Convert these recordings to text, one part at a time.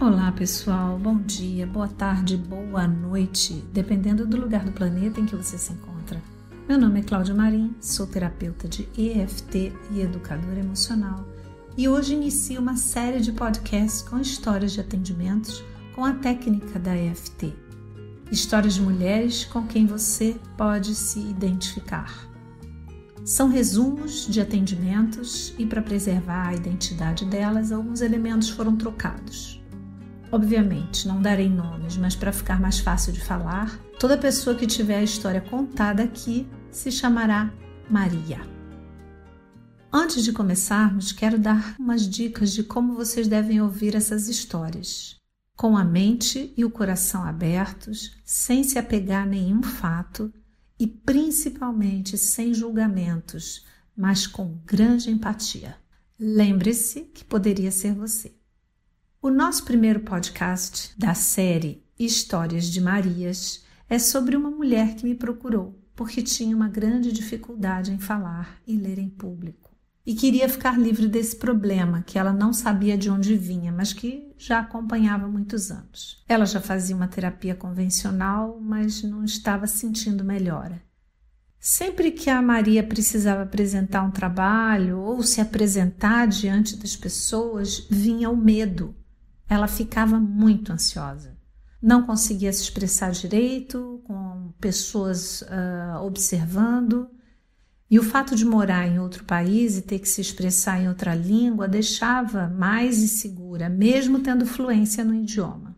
Olá pessoal, bom dia, boa tarde, boa noite, dependendo do lugar do planeta em que você se encontra. Meu nome é Cláudia Marim, sou terapeuta de EFT e educadora emocional e hoje inicio uma série de podcasts com histórias de atendimentos com a técnica da EFT. Histórias de mulheres com quem você pode se identificar. São resumos de atendimentos e, para preservar a identidade delas, alguns elementos foram trocados. Obviamente, não darei nomes, mas para ficar mais fácil de falar, toda pessoa que tiver a história contada aqui se chamará Maria. Antes de começarmos, quero dar umas dicas de como vocês devem ouvir essas histórias. Com a mente e o coração abertos, sem se apegar a nenhum fato e principalmente sem julgamentos, mas com grande empatia. Lembre-se que poderia ser você. O nosso primeiro podcast da série Histórias de Marias é sobre uma mulher que me procurou porque tinha uma grande dificuldade em falar e ler em público. E queria ficar livre desse problema que ela não sabia de onde vinha, mas que já acompanhava há muitos anos. Ela já fazia uma terapia convencional, mas não estava sentindo melhora. Sempre que a Maria precisava apresentar um trabalho ou se apresentar diante das pessoas, vinha o medo ela ficava muito ansiosa. Não conseguia se expressar direito, com pessoas uh, observando. E o fato de morar em outro país e ter que se expressar em outra língua deixava mais insegura, mesmo tendo fluência no idioma.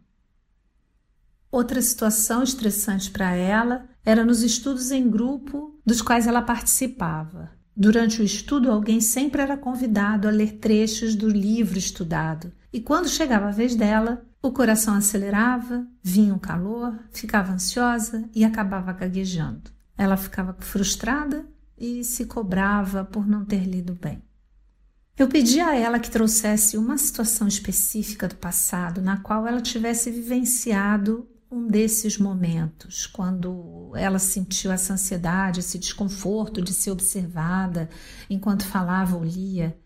Outra situação estressante para ela era nos estudos em grupo dos quais ela participava. Durante o estudo, alguém sempre era convidado a ler trechos do livro estudado, e quando chegava a vez dela, o coração acelerava, vinha um calor, ficava ansiosa e acabava gaguejando. Ela ficava frustrada e se cobrava por não ter lido bem. Eu pedi a ela que trouxesse uma situação específica do passado na qual ela tivesse vivenciado um desses momentos, quando ela sentiu essa ansiedade, esse desconforto de ser observada enquanto falava ou lia.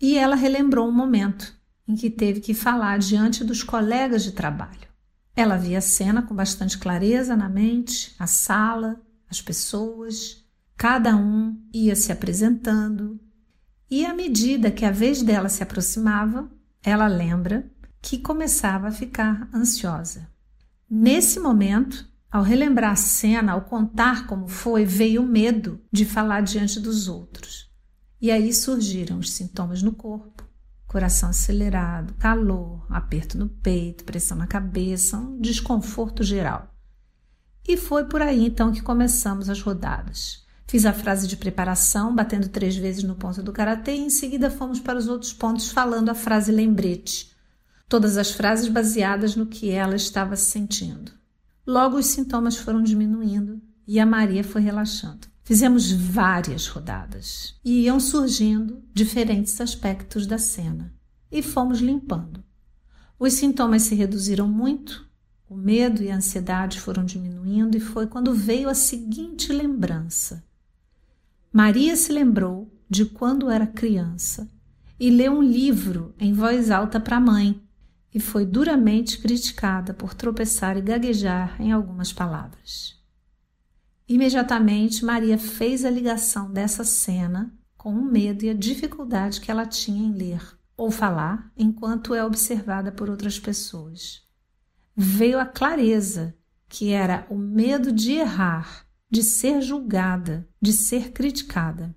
E ela relembrou um momento em que teve que falar diante dos colegas de trabalho. Ela via a cena com bastante clareza na mente, a sala, as pessoas, cada um ia se apresentando, e à medida que a vez dela se aproximava, ela lembra que começava a ficar ansiosa. Nesse momento, ao relembrar a cena, ao contar como foi, veio o medo de falar diante dos outros. E aí surgiram os sintomas no corpo, coração acelerado, calor, aperto no peito, pressão na cabeça, um desconforto geral. E foi por aí então que começamos as rodadas. Fiz a frase de preparação, batendo três vezes no ponto do karatê, e em seguida fomos para os outros pontos falando a frase lembrete todas as frases baseadas no que ela estava sentindo. Logo os sintomas foram diminuindo e a Maria foi relaxando. Fizemos várias rodadas e iam surgindo diferentes aspectos da cena e fomos limpando. Os sintomas se reduziram muito, o medo e a ansiedade foram diminuindo e foi quando veio a seguinte lembrança. Maria se lembrou de quando era criança e leu um livro em voz alta para a mãe e foi duramente criticada por tropeçar e gaguejar em algumas palavras. Imediatamente, Maria fez a ligação dessa cena com o medo e a dificuldade que ela tinha em ler ou falar enquanto é observada por outras pessoas. Veio a clareza que era o medo de errar, de ser julgada, de ser criticada.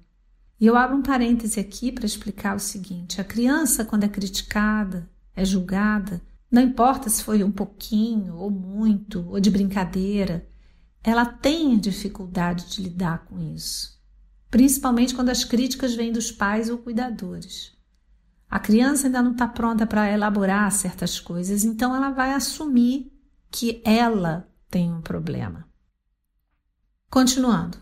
E eu abro um parêntese aqui para explicar o seguinte: a criança, quando é criticada, é julgada, não importa se foi um pouquinho ou muito ou de brincadeira, ela tem dificuldade de lidar com isso, principalmente quando as críticas vêm dos pais ou cuidadores. A criança ainda não está pronta para elaborar certas coisas, então ela vai assumir que ela tem um problema. Continuando,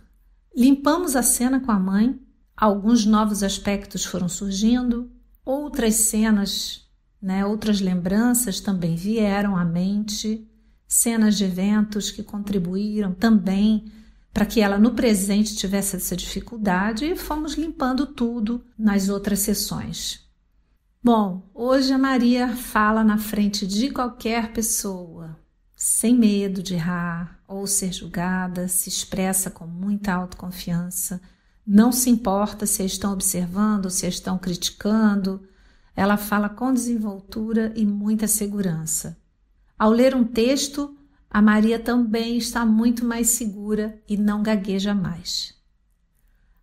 limpamos a cena com a mãe, alguns novos aspectos foram surgindo, outras cenas né? Outras lembranças também vieram à mente, cenas de eventos que contribuíram também para que ela no presente tivesse essa dificuldade e fomos limpando tudo nas outras sessões. Bom, hoje a Maria fala na frente de qualquer pessoa, sem medo de errar ou ser julgada, se expressa com muita autoconfiança, não se importa se estão observando, se estão criticando. Ela fala com desenvoltura e muita segurança. Ao ler um texto, a Maria também está muito mais segura e não gagueja mais.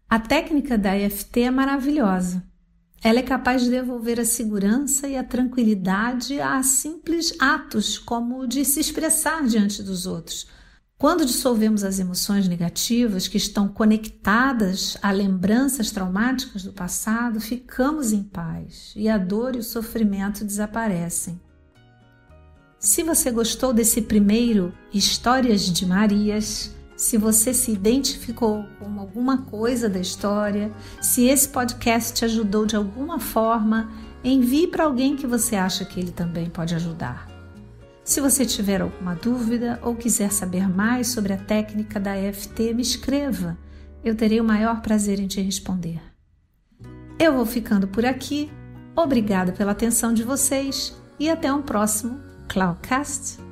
A técnica da EFT é maravilhosa. Ela é capaz de devolver a segurança e a tranquilidade a simples atos, como o de se expressar diante dos outros. Quando dissolvemos as emoções negativas que estão conectadas a lembranças traumáticas do passado, ficamos em paz e a dor e o sofrimento desaparecem. Se você gostou desse primeiro Histórias de Marias, se você se identificou com alguma coisa da história, se esse podcast te ajudou de alguma forma, envie para alguém que você acha que ele também pode ajudar. Se você tiver alguma dúvida ou quiser saber mais sobre a técnica da EFT, me escreva. Eu terei o maior prazer em te responder. Eu vou ficando por aqui. Obrigada pela atenção de vocês e até um próximo Cloudcast.